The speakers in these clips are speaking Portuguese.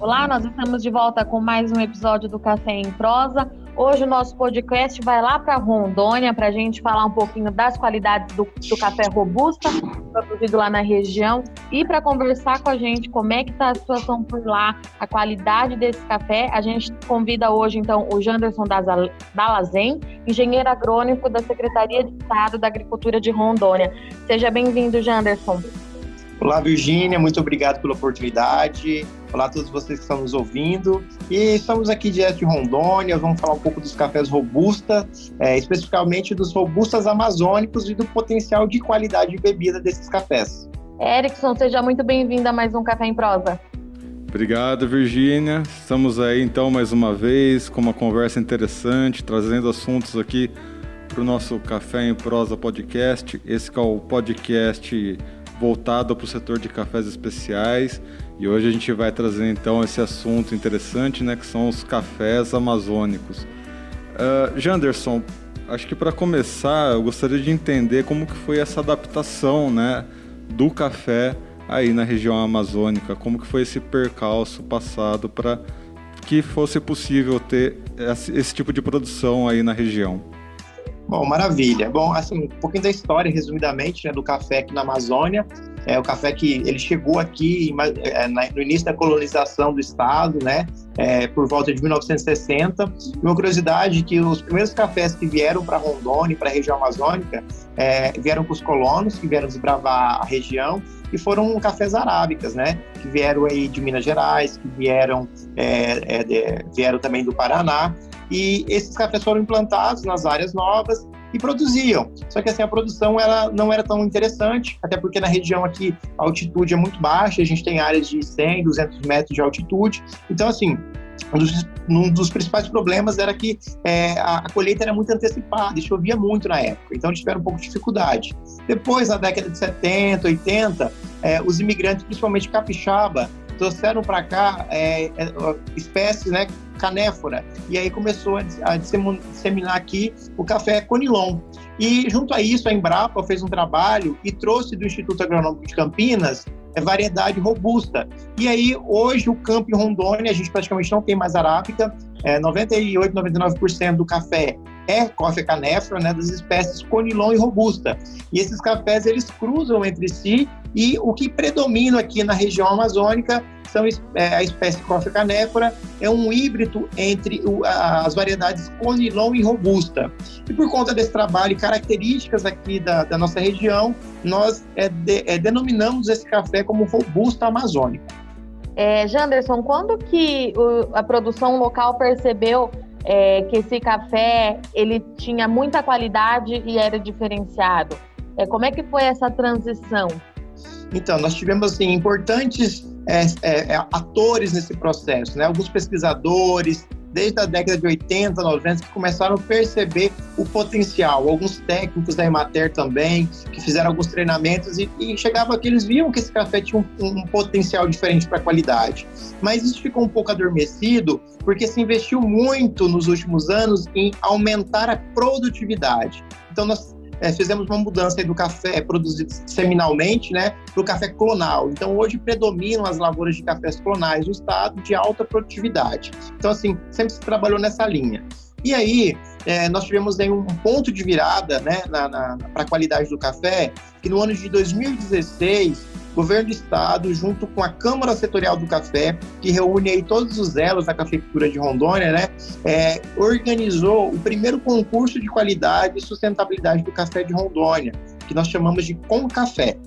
Olá, nós estamos de volta com mais um episódio do Café em Prosa. Hoje o nosso podcast vai lá para Rondônia para a gente falar um pouquinho das qualidades do, do, café robusta produzido lá na região e para conversar com a gente como é que está a situação por lá, a qualidade desse café. A gente convida hoje então o Janderson Dalazen, engenheiro agrônico da Secretaria de Estado da Agricultura de Rondônia. Seja bem-vindo, Janderson. Olá, Virgínia, muito obrigado pela oportunidade. Olá a todos vocês que estão nos ouvindo. E estamos aqui direto de Rondônia, vamos falar um pouco dos cafés robusta, é, especificamente dos robustas amazônicos e do potencial de qualidade de bebida desses cafés. Erickson, seja muito bem-vindo a mais um Café em Prosa. Obrigado, Virgínia. Estamos aí então mais uma vez com uma conversa interessante, trazendo assuntos aqui para o nosso Café em Prosa podcast. Esse é o podcast voltado para o setor de cafés especiais. E hoje a gente vai trazer então esse assunto interessante, né, que são os cafés amazônicos. Uh, Janderson, acho que para começar, eu gostaria de entender como que foi essa adaptação, né, do café aí na região amazônica, como que foi esse percalço passado para que fosse possível ter esse tipo de produção aí na região. Bom, maravilha. Bom, assim, um pouquinho da história, resumidamente, né, do café aqui na Amazônia. É o café que ele chegou aqui é, no início da colonização do estado, né, é, por volta de 1960. E uma curiosidade que os primeiros cafés que vieram para Rondônia, para a região amazônica, é, vieram com os colonos que vieram desbravar a região e foram cafés arábicas, né, que vieram aí de Minas Gerais, que vieram é, é vieram também do Paraná. E esses cafés foram implantados nas áreas novas e produziam. Só que assim a produção ela não era tão interessante, até porque na região aqui a altitude é muito baixa, a gente tem áreas de 100, 200 metros de altitude. Então assim, um dos, um dos, principais problemas era que é, a, a, colheita era muito antecipada e chovia muito na época, então eles tiveram um pouco de dificuldade. Depois, na década de 70, 80, é, os imigrantes, principalmente capixaba, trouxeram para cá é, é, espécies, né, canéfora, e aí começou a disseminar aqui o café conilon. E junto a isso, a Embrapa fez um trabalho e trouxe do Instituto Agronômico de Campinas é variedade robusta. E aí, hoje, o campo em Rondônia, a gente praticamente não tem mais arábica, é, 98, 99% do café é coffee canéfora, né, das espécies conilon e robusta. E esses cafés, eles cruzam entre si e o que predomina aqui na região amazônica são é, a espécie coffee canéfora, é um híbrido entre o, as variedades conilon e robusta. E por conta desse trabalho e características aqui da, da nossa região, nós é, de, é, denominamos esse café como robusto amazônico. É, Janderson, quando que o, a produção local percebeu é, que esse café ele tinha muita qualidade e era diferenciado. É, como é que foi essa transição? Então, nós tivemos assim, importantes é, é, é atores nesse processo, né? alguns pesquisadores, desde a década de 80, 90, que começaram a perceber o potencial. Alguns técnicos da Emater também, que fizeram alguns treinamentos e, e chegava que eles viam que esse café tinha um, um potencial diferente para a qualidade. Mas isso ficou um pouco adormecido porque se investiu muito nos últimos anos em aumentar a produtividade. Então, nós é, fizemos uma mudança do café produzido seminalmente né, para o café clonal. Então, hoje predominam as lavouras de cafés clonais no estado de alta produtividade. Então, assim, sempre se trabalhou nessa linha. E aí, é, nós tivemos aí um ponto de virada né, para a qualidade do café, que no ano de 2016 governo do estado, junto com a Câmara Setorial do Café, que reúne aí todos os elos da cafeicultura de Rondônia, né, é, organizou o primeiro concurso de qualidade e sustentabilidade do café de Rondônia, que nós chamamos de Com Café.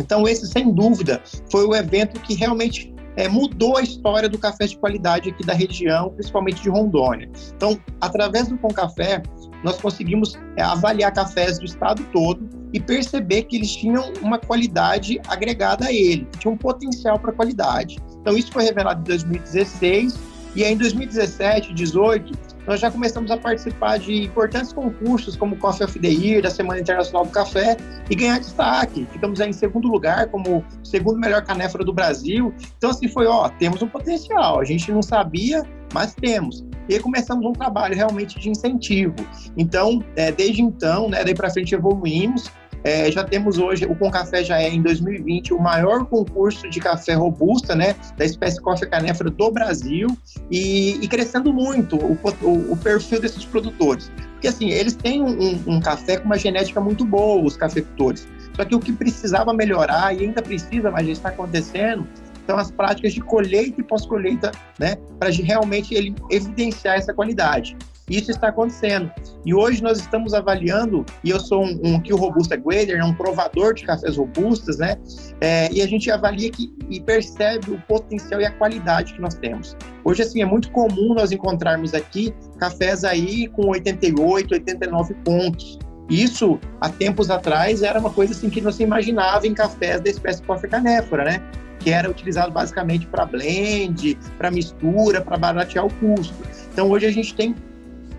Então, esse, sem dúvida, foi o evento que realmente é, mudou a história do café de qualidade aqui da região, principalmente de Rondônia. Então, através do Com Café, nós conseguimos é, avaliar cafés do estado todo e perceber que eles tinham uma qualidade agregada a ele, tinha um potencial para qualidade. Então, isso foi revelado em 2016 e aí, em 2017, 2018, nós já começamos a participar de importantes concursos como o Coffee of the Year, da Semana Internacional do Café, e ganhar destaque. Ficamos aí em segundo lugar, como segundo melhor canéfora do Brasil. Então, assim, foi, ó, temos um potencial. A gente não sabia, mas temos. E começamos um trabalho realmente de incentivo. Então, é, desde então, né, daí para frente evoluímos, é, já temos hoje, o Com Café já é em 2020 o maior concurso de café robusta, né, da espécie Coffee Canéfora do Brasil e, e crescendo muito o, o, o, perfil desses produtores. Porque assim, eles têm um, um, café com uma genética muito boa, os cafeicultores. Só que o que precisava melhorar, e ainda precisa, mas já está acontecendo, são as práticas de colheita e pós-colheita, né, para realmente ele evidenciar essa qualidade. Isso está acontecendo. E hoje nós estamos avaliando, e eu sou um, um Kill Robusta Grader, um provador de cafés robustas, né? É, e a gente avalia que, e percebe o potencial e a qualidade que nós temos. Hoje, assim, é muito comum nós encontrarmos aqui cafés aí com 88, 89 pontos. Isso, há tempos atrás, era uma coisa assim que não se imaginava em cafés da espécie Coffee canéfora, né? Que era utilizado basicamente para blend, para mistura, para baratear o custo. Então, hoje a gente tem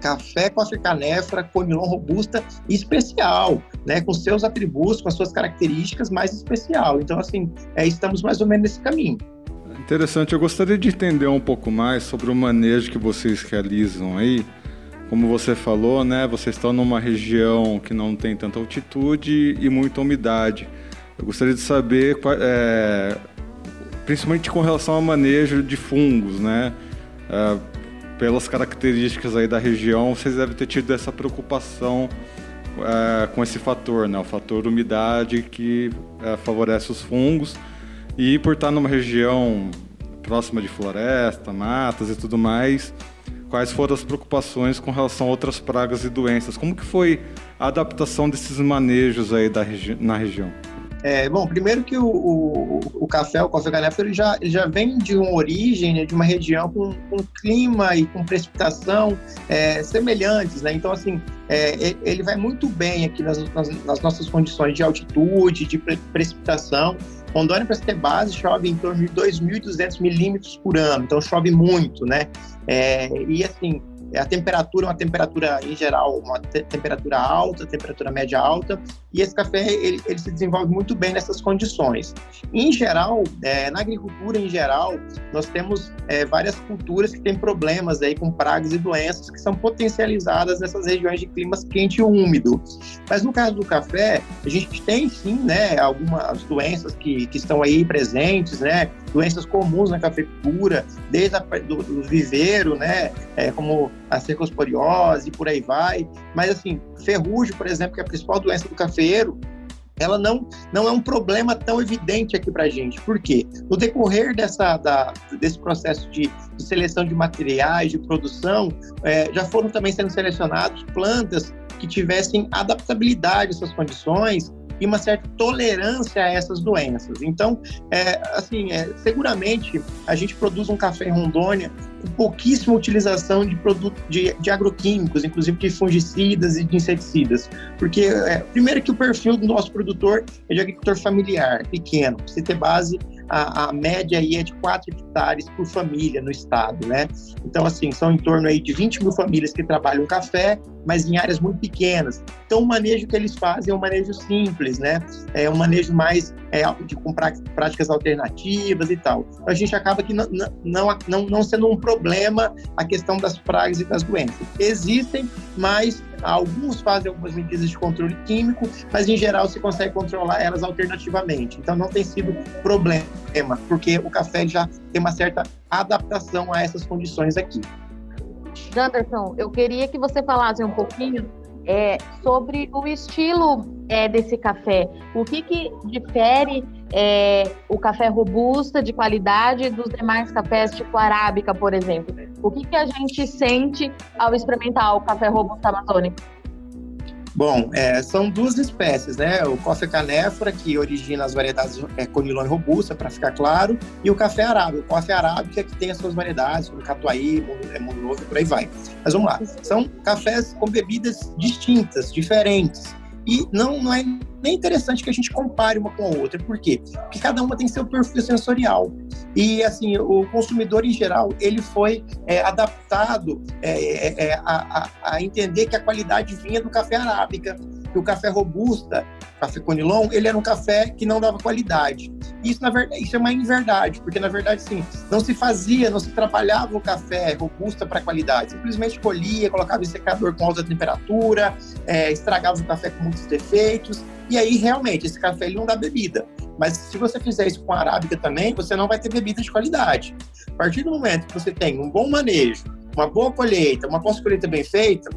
café com africanefra, conilon robusta especial, né, com seus atributos, com as suas características mais especial. Então, assim, é, estamos mais ou menos nesse caminho. Interessante. Eu gostaria de entender um pouco mais sobre o manejo que vocês realizam aí. Como você falou, né, vocês estão numa região que não tem tanta altitude e muita umidade. Eu gostaria de saber, é, principalmente com relação ao manejo de fungos, né? É, pelas características aí da região, vocês devem ter tido essa preocupação é, com esse fator, né? O fator umidade que é, favorece os fungos. E por estar numa região próxima de floresta, matas e tudo mais, quais foram as preocupações com relação a outras pragas e doenças? Como que foi a adaptação desses manejos aí da regi na região? É, bom, primeiro que o, o, o café, o café canéfero, ele já, ele já vem de uma origem, né, de uma região com, com clima e com precipitação é, semelhantes, né? Então, assim, é, ele vai muito bem aqui nas, nas, nas, nossas condições de altitude, de pre precipitação. Rondônia, para ter base, chove em torno de 2.200 milímetros por ano, então chove muito, né? É, e, assim, a temperatura é uma temperatura, em geral, uma te temperatura alta, temperatura média alta, e esse café ele, ele se desenvolve muito bem nessas condições. Em geral, é, na agricultura em geral, nós temos é, várias culturas que têm problemas aí com pragas e doenças que são potencializadas nessas regiões de climas quente e úmido. Mas no caso do café, a gente tem sim, né, algumas doenças que, que estão aí presentes, né, doenças comuns na cafeicultura, desde a, do, do viveiro, né, é, como a cercosporiose e por aí vai. Mas, assim, ferrugem, por exemplo, que é a principal doença do cafeeiro, ela não, não é um problema tão evidente aqui para a gente. Por quê? No decorrer dessa, da, desse processo de, de, seleção de materiais, de produção, é, já foram também sendo selecionados plantas que tivessem adaptabilidade a essas condições e uma certa tolerância a essas doenças. Então, é, assim, é, seguramente a gente produz um café em Rondônia com pouquíssima utilização de produtos de, de, agroquímicos, inclusive de fungicidas e de inseticidas, porque é, primeiro que o perfil do nosso produtor é de agricultor familiar, pequeno, precisa ter base a, a, média aí é de 4 hectares por família no estado, né? Então, assim, são em torno aí de 20 mil famílias que trabalham café, mas em áreas muito pequenas. Então, o manejo que eles fazem é um manejo simples, né? É um manejo mais é, de, com práticas alternativas e tal. A gente acaba que não, não, não, não sendo um problema a questão das pragas e das doenças. Existem, mas Alguns fazem algumas medidas de controle químico, mas em geral se consegue controlar elas alternativamente. Então não tem sido problema, porque o café já tem uma certa adaptação a essas condições aqui. Anderson, eu queria que você falasse um pouquinho é, sobre o estilo é, desse café. O que, que difere é, o café robusta de qualidade dos demais cafés, tipo arábica, por exemplo? O que, que a gente sente ao experimentar o café robusta amazônico? Bom, é, são duas espécies, né? O café canéfora, que origina as variedades é, conilon e robusta, para ficar claro, e o café arábico. O café arábico é que tem as suas variedades, como catuaí, é, mundo novo e por aí vai. Mas vamos lá. São cafés com bebidas distintas, diferentes. E não, não é nem interessante que a gente compare uma com a outra. Por quê? Porque cada uma tem seu perfil sensorial. E, assim, o consumidor, em geral, ele foi é, adaptado é, é, é a, a, entender que a qualidade vinha do café arábica, que o café robusta, café conilon, ele era um café que não dava qualidade. Isso, na verdade, isso é uma inverdade, porque, na verdade, sim, não se fazia, não se trabalhava o café robusta para qualidade. Simplesmente colhia, colocava em secador com alta temperatura, é, estragava o café com muitos defeitos E aí, realmente, esse café ele não dá bebida. Mas se você fizer isso com a arábica também, você não vai ter bebida de qualidade. A partir do momento que você tem um bom manejo, uma boa colheita, uma pós-colheita bem feita,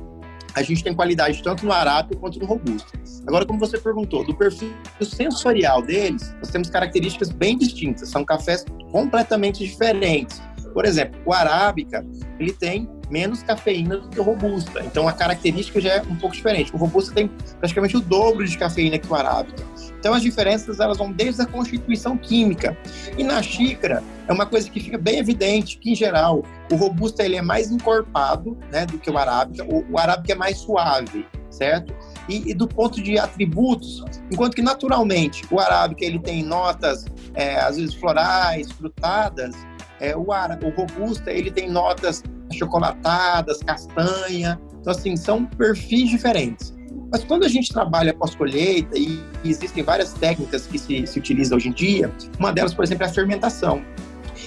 a gente tem qualidade tanto no arábica quanto no robusto. Agora, como você perguntou, do perfil sensorial deles, nós temos características bem distintas. São cafés completamente diferentes. Por exemplo, o arábica, ele tem menos cafeína do que o robusta. Então a característica já é um pouco diferente. O robusta tem praticamente o dobro de cafeína que o arábica. Então as diferenças elas vão desde a constituição química. E na xícara é uma coisa que fica bem evidente que em geral o robusta ele é mais encorpado, né, do que o arábica. O, o arábica é mais suave, certo? E, e, do ponto de atributos, enquanto que naturalmente o arábica ele tem notas é, às vezes florais, frutadas, é, o, ara, o robusta ele tem notas chocolatadas, castanha. Então, assim, são perfis diferentes. Mas quando a gente trabalha pós-colheita, e existem várias técnicas que se, se utilizam hoje em dia, uma delas, por exemplo, é a fermentação.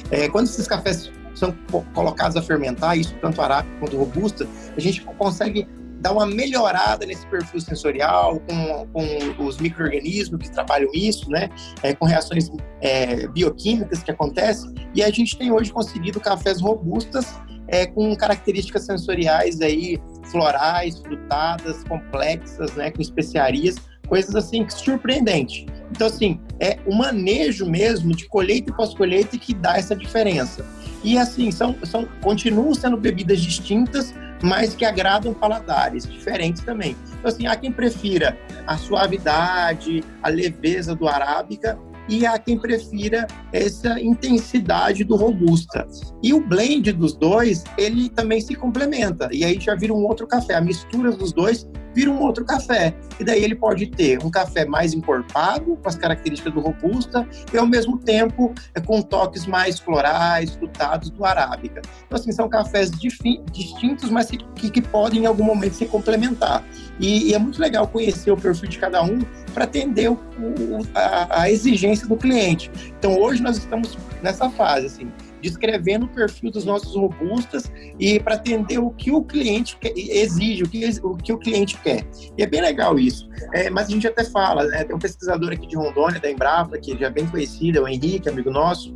É, quando esses cafés são colocados a fermentar, isso tanto arábica quanto robusta, a gente consegue dar uma melhorada nesse perfil sensorial, com, com os micro-organismos que trabalham isso, né? É, com reações é, bioquímicas que acontecem. E a gente tem hoje conseguido cafés robustas é, com características sensoriais aí, florais, frutadas, complexas, né? Com especiarias, coisas assim surpreendente. Então, assim, é o manejo mesmo de colheita e pós-colheita que dá essa diferença. E assim, são, são, continuam sendo bebidas distintas, mas que agradam paladares diferentes também. Então, assim, há quem prefira a suavidade, a leveza do arábica e há quem prefira essa intensidade do robusta. E o blend dos dois, ele também se complementa. E aí já vira um outro café. A mistura dos dois vira um outro café. E daí ele pode ter um café mais encorpado, com as características do robusta, e ao mesmo tempo é, com toques mais florais, frutados do arábica. Então, assim, são cafés distintos, mas que, que, podem em algum momento se complementar. E, e, é muito legal conhecer o perfil de cada um para atender o, o, a, a exigência do cliente. Então, hoje nós estamos nessa fase, assim, descrevendo o perfil dos nossos robustas e para atender o que o cliente exige, o que, o que o cliente quer. E é bem legal isso. É, mas a gente até fala, né, tem um pesquisador aqui de Rondônia, da Embrapa, que já é bem conhecido, é o Henrique, amigo nosso,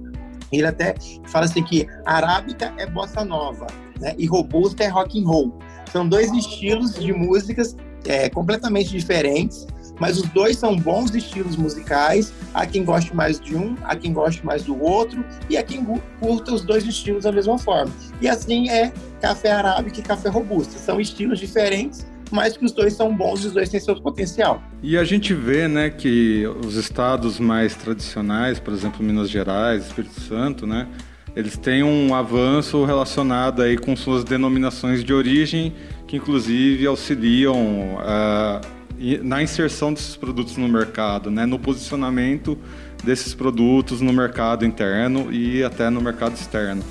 ele até fala assim que arábica é bossa nova, né, e robusta é rock and roll. São dois estilos de músicas é, completamente diferentes, mas os dois são bons estilos musicais. Há quem goste mais de um, há quem goste mais do outro, e há quem curta os dois estilos da mesma forma. E assim é café arábica e café robusta. São estilos diferentes, mas que os dois são bons e os dois têm seu potencial. E a gente vê, né, que os estados mais tradicionais, por exemplo, Minas Gerais, Espírito Santo, né, eles têm um avanço relacionado aí com suas denominações de origem, que inclusive auxiliam uh, na inserção desses produtos no mercado, né, no posicionamento desses produtos no mercado interno e até no mercado externo.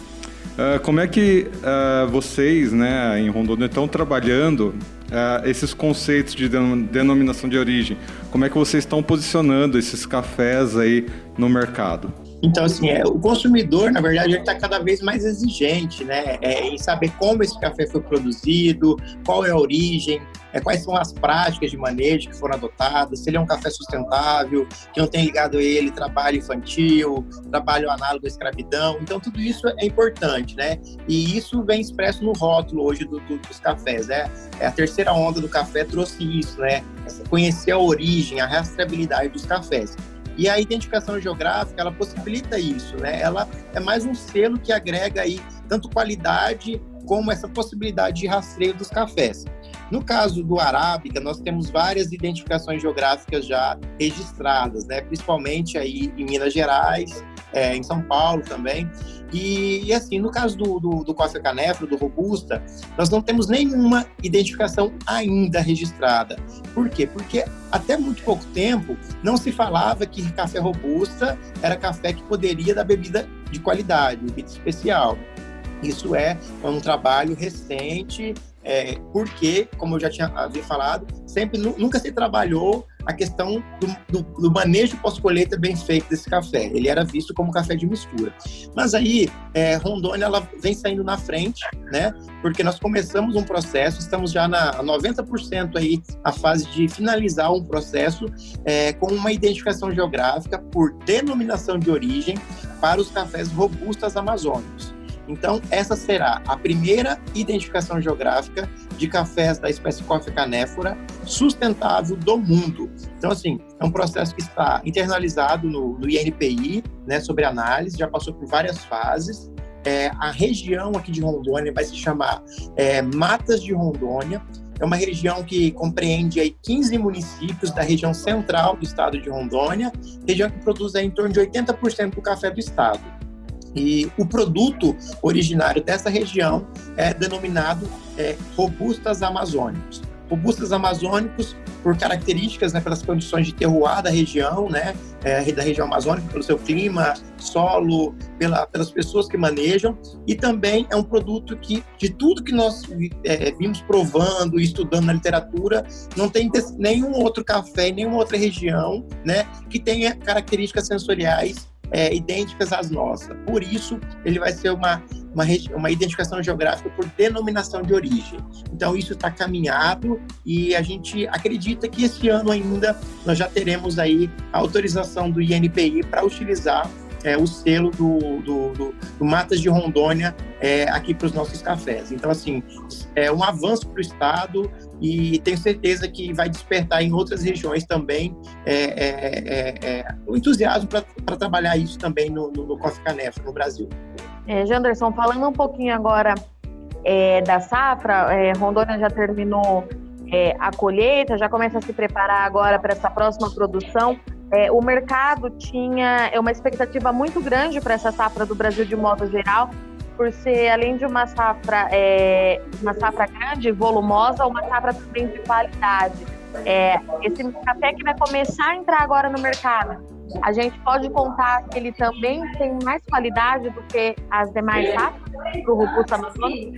Uh, como é que uh, vocês, né, em Rondônia, estão trabalhando uh, esses conceitos de denominação de origem? Como é que vocês estão posicionando esses cafés aí no mercado? Então, assim, é, o consumidor, na verdade, ele está cada vez mais exigente, né, é, em saber como esse café foi produzido, qual é a origem, é, quais são as práticas de manejo que foram adotadas, se ele é um café sustentável, que não tem ligado a ele trabalho infantil, trabalho análogo à escravidão. Então, tudo isso é importante, né? E isso vem expresso no rótulo hoje do, do, dos cafés, né? É, a terceira onda do café trouxe isso, né? Conhecer a origem, a rastreabilidade dos cafés. E a identificação geográfica, ela possibilita isso, né? Ela é mais um selo que agrega aí tanto qualidade como essa possibilidade de rastreio dos cafés. No caso do Arábica, nós temos várias identificações geográficas já registradas, né? principalmente aí em Minas Gerais, é, em São Paulo também. E, e, assim, no caso do, do, do Coffee Canefro, do Robusta, nós não temos nenhuma identificação ainda registrada. Por quê? Porque até muito pouco tempo não se falava que café Robusta era café que poderia dar bebida de qualidade, bebida especial. Isso é um trabalho recente, é, porque, como eu já tinha havia falado, sempre nunca se trabalhou a questão do, do, do manejo pós-colheita bem feito desse café. Ele era visto como café de mistura. Mas aí, é, Rondônia ela vem saindo na frente, né? Porque nós começamos um processo, estamos já na 90% aí a fase de finalizar um processo é, com uma identificação geográfica por denominação de origem para os cafés robustas amazônicos. Então, essa será a primeira identificação geográfica de cafés da espécie Coffea canéfora sustentável do mundo. Então, assim, é um processo que está internalizado no, no INPI, né, sobre análise, já passou por várias fases. É, a região aqui de Rondônia vai se chamar é, Matas de Rondônia. É uma região que compreende aí 15 municípios da região central do estado de Rondônia, região que produz aí em torno de 80% do café do estado. E o produto originário dessa região é denominado é, robustas amazônicos. Robustas amazônicos por características, né, pelas condições de terroir da região, né, é, da região amazônica, pelo seu clima, solo, pela, pelas pessoas que manejam, e também é um produto que, de tudo que nós é, vimos provando e estudando na literatura, não tem nenhum outro café, nenhuma outra região, né, que tenha características sensoriais é, idênticas às nossas. Por isso, ele vai ser uma, uma, uma identificação geográfica por denominação de origem. Então, isso está caminhado e a gente acredita que esse ano ainda nós já teremos aí a autorização do INPI para utilizar é, o selo do, do, do, do, Matas de Rondônia é, aqui para os nossos cafés. Então, assim, é um avanço para o Estado e tenho certeza que vai despertar em outras regiões também é, é, é, é o entusiasmo para trabalhar isso também no, no, no Coffee no Brasil. É, Janderson, falando um pouquinho agora é, da safra, Rondônia já terminou a colheita, já começa a se preparar agora para essa próxima produção. É, o mercado tinha uma expectativa muito grande para essa safra do Brasil de modo geral, por ser, além de uma safra, é, uma safra grande, volumosa, uma safra também de qualidade. É, esse café que vai começar a entrar agora no mercado, a gente pode contar que ele também tem mais qualidade do que as demais safras para o Robusto Amazônico?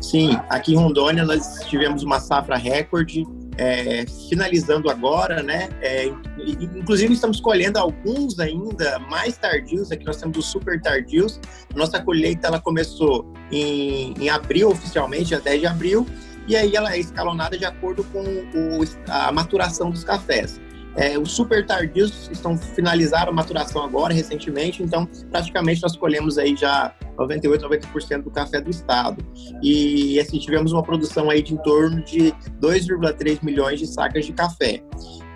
Sim, aqui em Rondônia nós tivemos uma safra recorde é, finalizando agora, né? É, inclusive estamos colhendo alguns ainda mais tardios. Aqui nós temos os super tardios. Nossa colheita ela começou em, em abril oficialmente, dia 10 de abril, e aí ela é escalonada de acordo com o, a maturação dos cafés. É, os super tardios estão finalizaram a maturação agora, recentemente, então praticamente nós colhemos aí já 98, 90% do café do estado. E assim, tivemos uma produção aí de em torno de 2,3 milhões de sacas de café.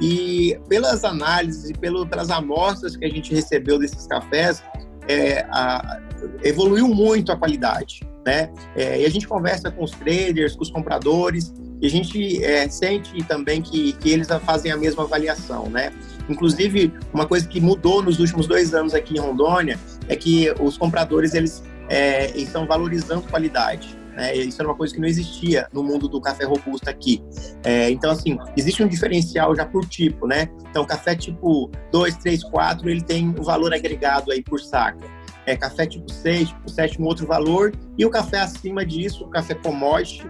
E pelas análises e pelo, pelas amostras que a gente recebeu desses cafés, é, a, evoluiu muito a qualidade. Né? É, e a gente conversa com os traders, com os compradores, e a gente é, sente também que, que eles fazem a mesma avaliação, né? Inclusive, uma coisa que mudou nos últimos dois anos aqui em Rondônia é que os compradores eles é, estão valorizando qualidade. Né? Isso era uma coisa que não existia no mundo do café robusto aqui. É, então, assim, existe um diferencial já por tipo, né? Então, café tipo 2, 3, 4, ele tem um valor agregado aí por saca. É, café tipo 6, tipo 7, um outro valor. E o café acima disso, o café commodity,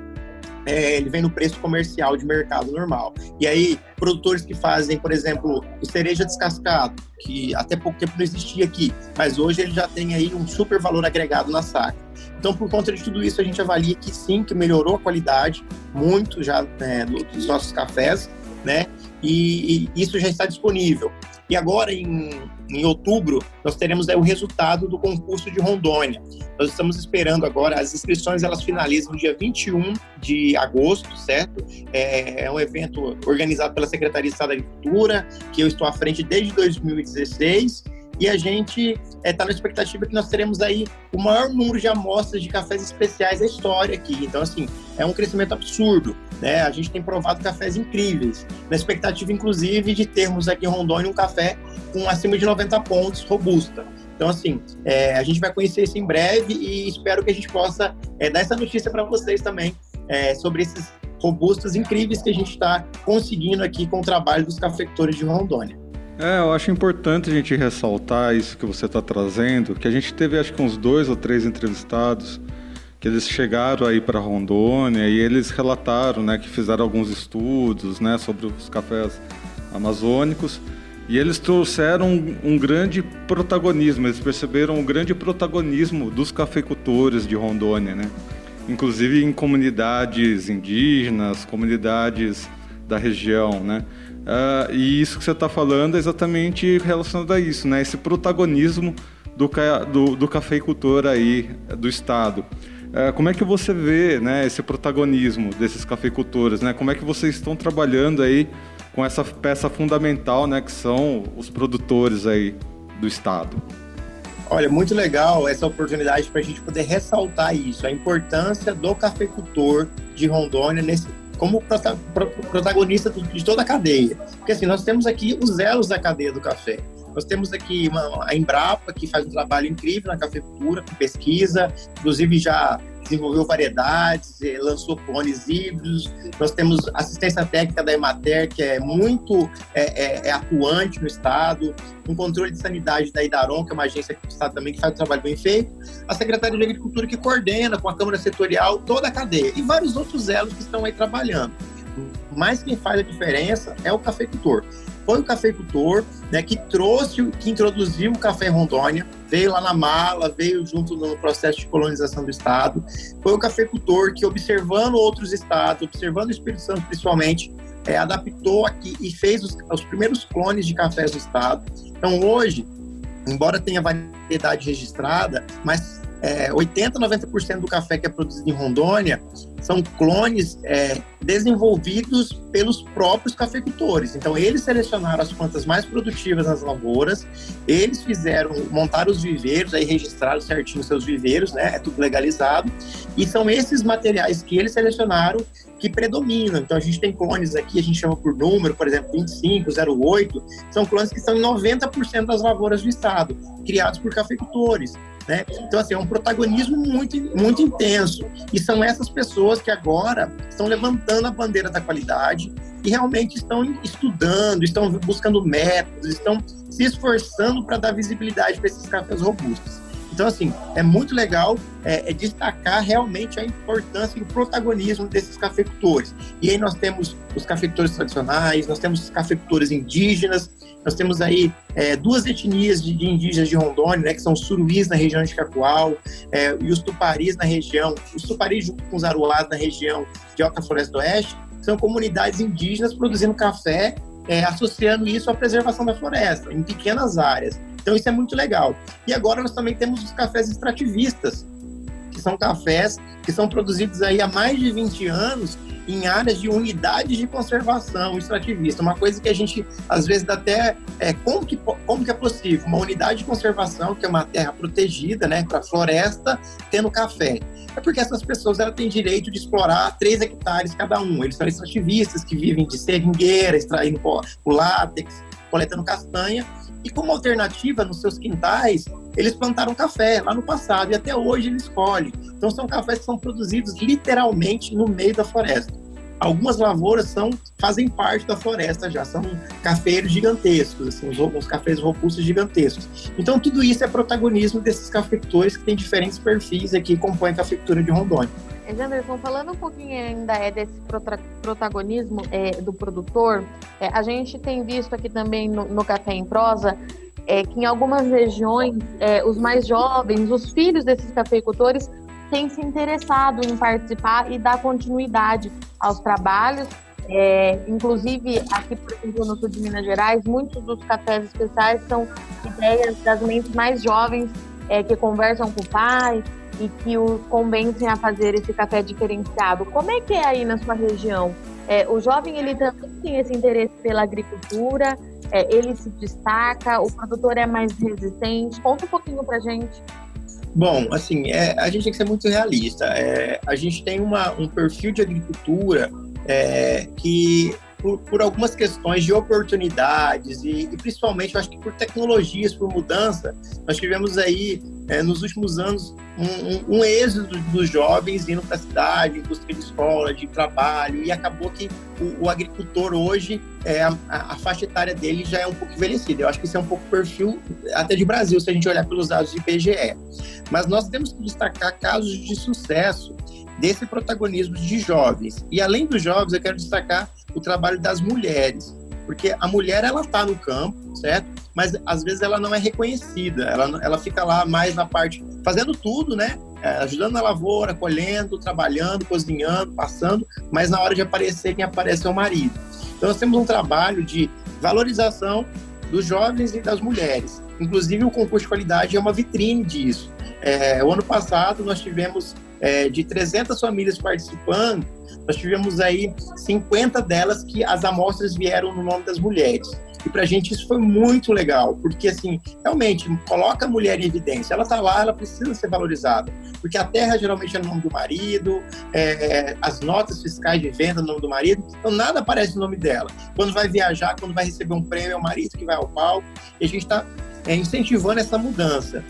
é, ele vem no preço comercial de mercado normal. E aí, produtores que fazem, por exemplo, o cereja descascado, que até pouco tempo não existia aqui, mas hoje ele já tem aí um super valor agregado na saca. Então, por conta de tudo isso, a gente avalia que sim, que melhorou a qualidade muito já né, dos nossos cafés, né? E, e isso já está disponível. E agora, em, em outubro, nós teremos o resultado do concurso de Rondônia. Nós estamos esperando agora, as inscrições elas finalizam no dia 21 de agosto, certo? É, é um evento organizado pela Secretaria de Estado da Agricultura, que eu estou à frente desde 2016 e a gente está é, tá na expectativa que nós teremos aí o maior número de amostras de cafés especiais da história aqui. Então, assim, é um crescimento absurdo. Né? A gente tem provado cafés incríveis. Na expectativa, inclusive, de termos aqui em Rondônia um café com acima de 90 pontos, robusta. Então, assim, é, a gente vai conhecer isso em breve e espero que a gente possa é, dar essa notícia para vocês também é, sobre esses robustos incríveis que a gente está conseguindo aqui com o trabalho dos cafeicultores de Rondônia. É, eu acho importante a gente ressaltar isso que você está trazendo, que a gente teve acho que uns dois ou três entrevistados que eles chegaram aí para Rondônia e eles relataram, né, que fizeram alguns estudos, né, sobre os cafés amazônicos, e eles trouxeram um, um grande protagonismo, eles perceberam o grande protagonismo dos cafeicultores de Rondônia, né? inclusive em comunidades indígenas, comunidades da região, né? Uh, e isso que você está falando é exatamente relacionado a isso, né? Esse protagonismo do, do, do cafeicultor aí do estado. Uh, como é que você vê, né, esse protagonismo desses cafeicultores, né? Como é que vocês estão trabalhando aí com essa peça fundamental, né, que são os produtores aí do estado? Olha, muito legal essa oportunidade para a gente poder ressaltar isso, a importância do cafeicultor de Rondônia nesse, como protagonista de toda a cadeia. Porque assim, nós temos aqui os elos da cadeia do café. Nós temos aqui uma, a Embrapa, que faz um trabalho incrível na cafeicultura, com pesquisa, inclusive já desenvolveu variedades, eh, lançou clones híbridos. Nós temos assistência técnica da Emater, que é muito é, é, é atuante no Estado. Um controle de sanidade da Idaron, que é uma agência do Estado também que faz um trabalho bem feito. A Secretaria de Agricultura, que coordena com a Câmara Setorial toda a cadeia. E vários outros elos que estão aí trabalhando. Mas quem faz a diferença é o cafeicultor foi o cafeicultor né, que trouxe, que introduziu o café em Rondônia, veio lá na mala, veio junto no processo de colonização do estado. Foi o cafeicultor que, observando outros estados, observando o Espírito Santo principalmente, é, adaptou aqui e fez os, os primeiros clones de cafés do estado. Então hoje, embora tenha variedade registrada, mas é, 80, 90% do café que é produzido em Rondônia são clones é, desenvolvidos pelos próprios cafeicultores. Então, eles selecionaram as plantas mais produtivas nas lavouras, eles fizeram, montaram os viveiros, aí registraram certinho seus viveiros, né? É tudo legalizado. E são esses materiais que eles selecionaram que predominam. Então, a gente tem clones aqui, a gente chama por número, por exemplo, 25, 08, são clones que estão em 90% das lavouras do estado, criados por cafeicultores. Né? Então, assim, é um protagonismo muito, muito intenso. E são essas pessoas que agora estão levantando a bandeira da qualidade e realmente estão estudando, estão buscando métodos, estão se esforçando para dar visibilidade para esses cafés robustos. Então, assim, é muito legal é, é destacar realmente a importância e o protagonismo desses cafeicultores. E aí nós temos os cafeicultores tradicionais, nós temos os cafeicultores indígenas, nós temos aí é, duas etnias de, de, indígenas de Rondônia, né, que são os suruís na região de Cacoal é, e os tuparis na região, os tuparis junto com os aruás na região de Alta Floresta do Oeste, são comunidades indígenas produzindo café, é, associando isso à preservação da floresta, em pequenas áreas. Então isso é muito legal. E agora nós também temos os cafés extrativistas, que são cafés que são produzidos aí há mais de 20 anos em áreas de unidades de conservação extrativista. Uma coisa que a gente, às vezes, dá até... É, como, que, como que é possível? Uma unidade de conservação, que é uma terra protegida, né, para floresta, tendo café. É porque essas pessoas elas têm direito de explorar 3 hectares cada um. Eles são extrativistas que vivem de seringueira, extraindo o látex, coletando castanha, e como alternativa, nos seus quintais, eles plantaram café lá no passado e até hoje eles colhem. Então são cafés que são produzidos literalmente no meio da floresta. Algumas lavouras são, fazem parte da floresta já, são cafeiros gigantescos, assim, os, os cafés robustos gigantescos. Então tudo isso é protagonismo desses cafeicultores que têm diferentes perfis aqui que compõem a cafeicultura de Rondônia. Anderson, falando um pouquinho ainda é, desse protagonismo é, do produtor, é, a gente tem visto aqui também no, no Café em Prosa é, que em algumas regiões é, os mais jovens, os filhos desses cafeicultores, têm se interessado em participar e dar continuidade aos trabalhos. É, inclusive, aqui, por exemplo, no sul de Minas Gerais, muitos dos cafés especiais são ideias das mentes mais jovens é, que conversam com o pai, e que os convencem a fazer esse café diferenciado. Como é que é aí na sua região? É, o jovem ele também tem esse interesse pela agricultura, é, ele se destaca, o produtor é mais resistente. Conta um pouquinho para gente. Bom, assim, é, a gente tem que ser muito realista. É, a gente tem uma, um perfil de agricultura é, que por, por, algumas questões de oportunidades e, e, principalmente, eu acho que por tecnologias, por mudança, nós tivemos aí, é, nos últimos anos, um, um, um êxodo dos jovens indo para a cidade, em busca de escola, de trabalho, e acabou que o, o agricultor hoje, é, a, a, faixa etária dele já é um pouco envelhecida. Eu acho que isso é um pouco perfil até de Brasil, se a gente olhar pelos dados de IBGE. Mas nós temos que destacar casos de sucesso desse protagonismo de jovens. E além dos jovens, eu quero destacar o trabalho das mulheres. Porque a mulher, ela está no campo, certo? Mas às vezes ela não é reconhecida, ela, ela fica lá mais na parte, fazendo tudo, né? É, ajudando na lavoura, colhendo, trabalhando, cozinhando, passando, mas na hora de aparecer, quem aparece é o marido. Então nós temos um trabalho de valorização dos jovens e das mulheres. Inclusive o concurso de qualidade é uma vitrine disso. É, o ano passado nós tivemos é, de 300 famílias participando, nós tivemos aí 50 delas que as amostras vieram no nome das mulheres. E para a gente isso foi muito legal, porque assim, realmente coloca a mulher em evidência. Ela está lá, ela precisa ser valorizada, porque a terra geralmente é no nome do marido, é, as notas fiscais de venda no nome do marido, então nada aparece no nome dela. Quando vai viajar, quando vai receber um prêmio, é o marido que vai ao palco, e a gente está é, incentivando essa mudança.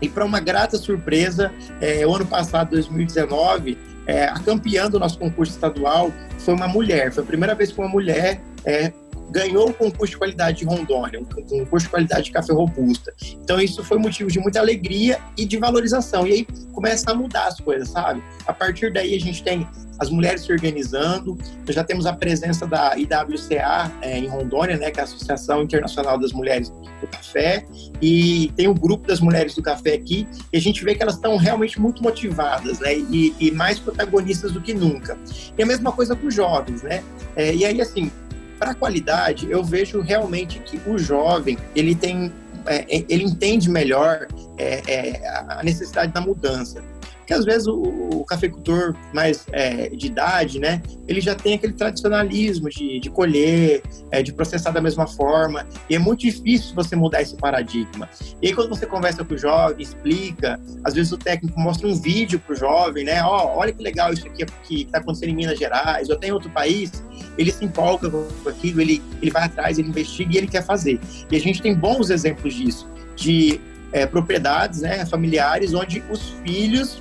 E para uma grata surpresa, é, o ano passado, 2019, é, a campeã do nosso concurso estadual foi uma mulher. Foi a primeira vez que uma mulher é, ganhou o concurso de qualidade de Rondônia, um concurso de qualidade de café robusta. Então isso foi motivo de muita alegria e de valorização. E aí começa a mudar as coisas, sabe? A partir daí a gente tem as mulheres se organizando, nós já temos a presença da IWCA é, em Rondônia, né, que é a Associação Internacional das Mulheres do Café, e tem o grupo das mulheres do café aqui, e a gente vê que elas estão realmente muito motivadas, né, e, e mais protagonistas do que nunca. E a mesma coisa com os jovens, né, é, e aí assim, para a qualidade, eu vejo realmente que o jovem ele tem, é, é, ele entende melhor é, é, a necessidade da mudança. Porque às vezes o, o cafeicultor mais é, de idade, né, ele já tem aquele tradicionalismo de, de colher, de processar da mesma forma, e é muito difícil você mudar esse paradigma. E aí quando você conversa com o jovem, explica, às vezes o técnico mostra um vídeo para o jovem, né, ó, oh, olha que legal isso aqui que está acontecendo em Minas Gerais, ou tem outro país, ele se empolga com aquilo, ele, ele vai atrás, ele investiga e ele quer fazer. E a gente tem bons exemplos disso, de é, propriedades né, familiares onde os filhos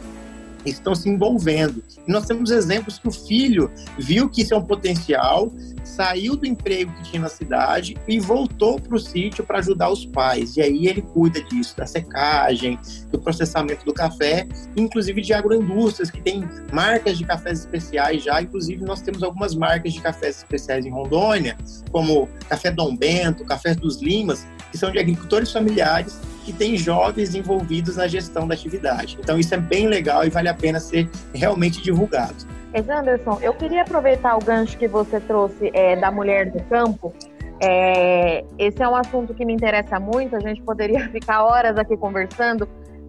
estão se envolvendo. E nós temos exemplos que o filho viu que isso é um potencial, saiu do emprego que tinha na cidade e voltou para o sítio para ajudar os pais. E aí ele cuida disso, da secagem, do processamento do café, inclusive de agroindústrias, que tem marcas de cafés especiais já. Inclusive, nós temos algumas marcas de cafés especiais em Rondônia, como Café Dom Bento, Café dos Limas, que são de agricultores familiares que tem jovens envolvidos na gestão da atividade. Então isso é bem legal e vale a pena ser realmente divulgado. Anderson, eu queria aproveitar o gancho que você trouxe é, da mulher do campo. É, esse é um assunto que me interessa muito, a gente poderia ficar horas aqui conversando,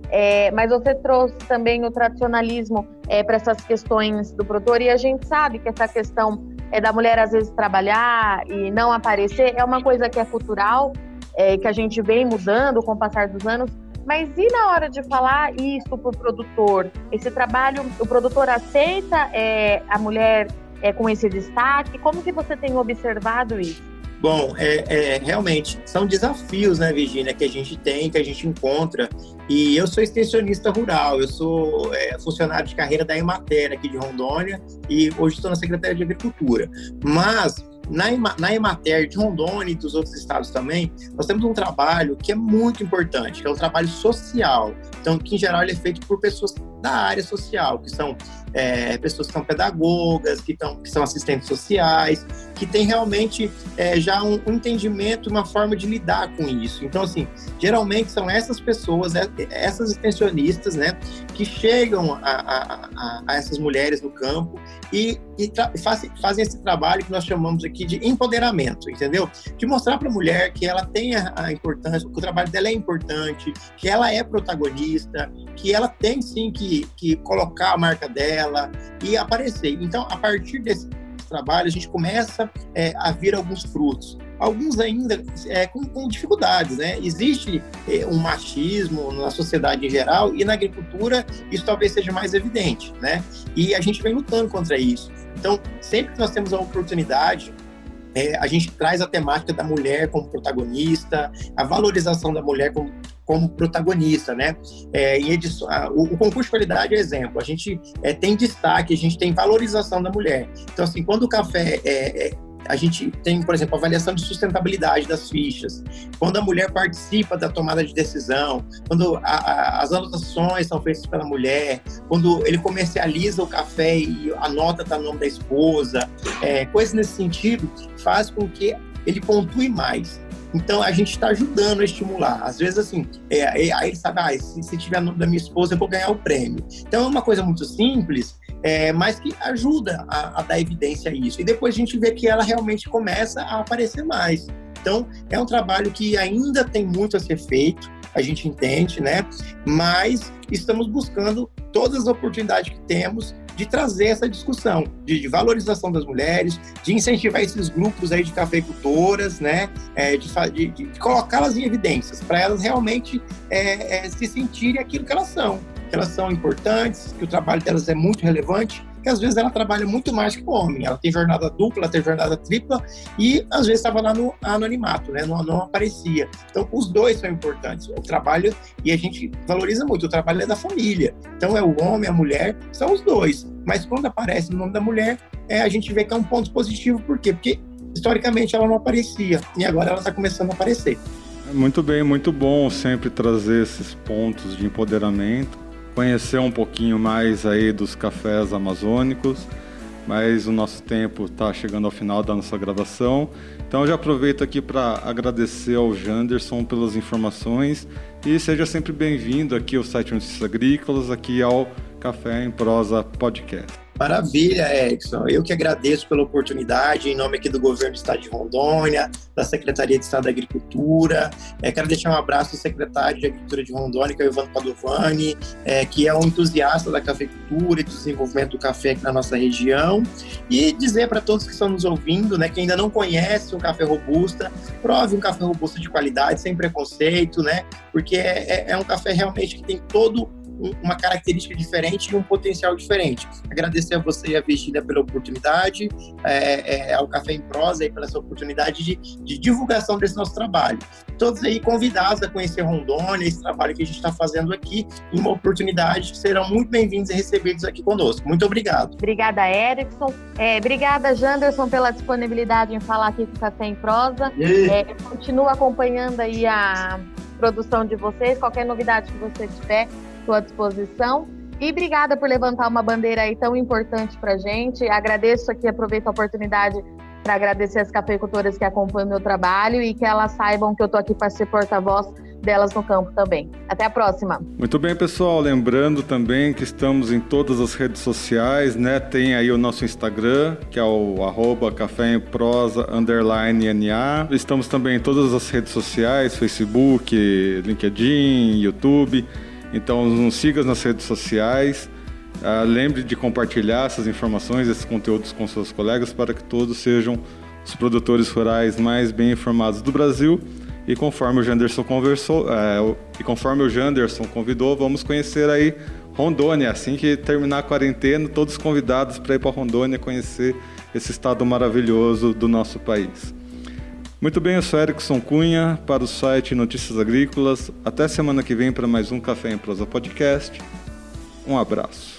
é, mas você trouxe também o tradicionalismo é, para essas questões do produtor, e a gente sabe que essa questão é da mulher às vezes trabalhar e não aparecer é uma coisa que é cultural, é, que a gente vem mudando com o passar dos anos. Mas e na hora de falar isso para o produtor? Esse trabalho, o produtor aceita é, a mulher é, com esse destaque? Como que você tem observado isso? Bom, é, é, realmente são desafios, né, Virginia, que a gente tem, que a gente encontra. E eu sou extensionista rural, eu sou é, funcionário de carreira da Emater aqui de Rondônia e hoje estou na Secretaria de Agricultura. Mas na, Emater de Rondônia e dos outros estados também, nós temos um trabalho que é muito importante, que é o trabalho social. Então, que em geral ele é feito por pessoas da área social, que são é, pessoas que são pedagogas, que, tão, que são assistentes sociais, que têm realmente é, já um, um, entendimento, uma forma de lidar com isso. Então, assim, geralmente são essas pessoas, é, essas extensionistas, né, que chegam a, a, a, essas mulheres no campo e, e fazem, esse trabalho que nós chamamos aqui de empoderamento, entendeu? De mostrar para a mulher que ela tem a importância, que o trabalho dela é importante, que ela é protagonista, que ela tem sim que, que colocar a marca dela e aparecer. Então, a partir desse trabalho, a gente começa é, a ver alguns frutos. Alguns ainda é, com, com, dificuldades, né? Existe é, um machismo na sociedade em geral e na agricultura isso talvez seja mais evidente, né? E a gente vem lutando contra isso. Então, sempre que nós temos a oportunidade, é, a gente traz a temática da mulher como protagonista, a valorização da mulher como como protagonista, né? É, em edição, o, o, concurso de qualidade é exemplo. A gente é, tem destaque, a gente tem valorização da mulher. Então, assim, quando o café é, é a gente tem, por exemplo, avaliação de sustentabilidade das fichas. Quando a mulher participa da tomada de decisão, quando a, a, as anotações são feitas pela mulher, quando ele comercializa o café e a nota está no nome da esposa, é, coisas nesse sentido, faz com que ele pontue mais. Então a gente está ajudando a estimular. Às vezes, assim, é, é, aí ele sabe, ah, se, se tiver nome da minha esposa, eu vou ganhar o prêmio. Então é uma coisa muito simples, é, mas que ajuda a, a, dar evidência a isso. E depois a gente vê que ela realmente começa a aparecer mais. Então é um trabalho que ainda tem muito a ser feito, a gente entende, né? Mas estamos buscando todas as oportunidades que temos de trazer essa discussão de, de, valorização das mulheres, de incentivar esses grupos aí de cafeicultoras, né, é, de, de, de colocá-las em evidências, para elas realmente é, é, se sentirem aquilo que elas são, que elas são importantes, que o trabalho delas é muito relevante porque às vezes ela trabalha muito mais que o homem. Ela tem jornada dupla, tem jornada tripla e às vezes estava lá no anonimato, né? Não, não, aparecia. Então, os dois são importantes. O trabalho, e a gente valoriza muito, o trabalho é da família. Então, é o homem, a mulher, são os dois. Mas quando aparece o nome da mulher, é, a gente vê que é um ponto positivo. Por quê? Porque historicamente ela não aparecia e agora ela está começando a aparecer. Muito bem, muito bom sempre trazer esses pontos de empoderamento conhecer um pouquinho mais aí dos cafés amazônicos, mas o nosso tempo está chegando ao final da nossa gravação. Então já aproveito aqui para agradecer ao Janderson pelas informações e seja sempre bem-vindo aqui ao site Notícias Agrícolas, aqui ao Café em Prosa Podcast. Maravilha, Edson. Eu que agradeço pela oportunidade, em nome aqui do governo do Estado de Rondônia, da Secretaria de Estado da Agricultura. É, quero deixar um abraço ao secretário de Agricultura de Rondônia, que é o Ivan Padovani, é, que é um entusiasta da cafeicultura e do desenvolvimento do café aqui na nossa região. E dizer para todos que estão nos ouvindo, né, que ainda não conhece o café robusta, prove um café robusta de qualidade, sem preconceito, né? Porque é, é, é um café realmente que tem todo uma característica diferente e um potencial diferente. Agradecer a você e a Virgínia pela oportunidade, é, é, ao Café em Prosa e pela essa oportunidade de, de, divulgação desse nosso trabalho. Todos aí convidados a conhecer Rondônia, esse trabalho que a gente está fazendo aqui, e uma oportunidade que serão muito bem-vindos e recebidos aqui conosco. Muito obrigado. Obrigada, Erickson. É, obrigada, Janderson, pela disponibilidade em falar aqui com o Café em Prosa. É, continua acompanhando aí a produção de vocês, qualquer novidade que você tiver, sua disposição. E obrigada por levantar uma bandeira aí tão importante para gente. Agradeço aqui, aproveito a oportunidade para agradecer as cafeicultoras que acompanham meu trabalho e que elas saibam que eu estou aqui para ser porta-voz delas no campo também. Até a próxima. Muito bem, pessoal. Lembrando também que estamos em todas as redes sociais, né? Tem aí o nosso Instagram, que é o arroba café em prosa underline NA. Estamos também em todas as redes sociais, Facebook, LinkedIn, YouTube. Então nos siga nas redes sociais. Uh, lembre de compartilhar essas informações, esses conteúdos com seus colegas para que todos sejam os produtores rurais mais bem informados do Brasil. E conforme o Janderson conversou, uh, e conforme o Janderson convidou, vamos conhecer aí Rondônia. Assim que terminar a quarentena, todos convidados para ir para Rondônia conhecer esse estado maravilhoso do nosso país. Muito bem, eu sou Erickson Cunha para o site Notícias Agrícolas. Até semana que vem para mais um Café em Prosa Podcast. Um abraço.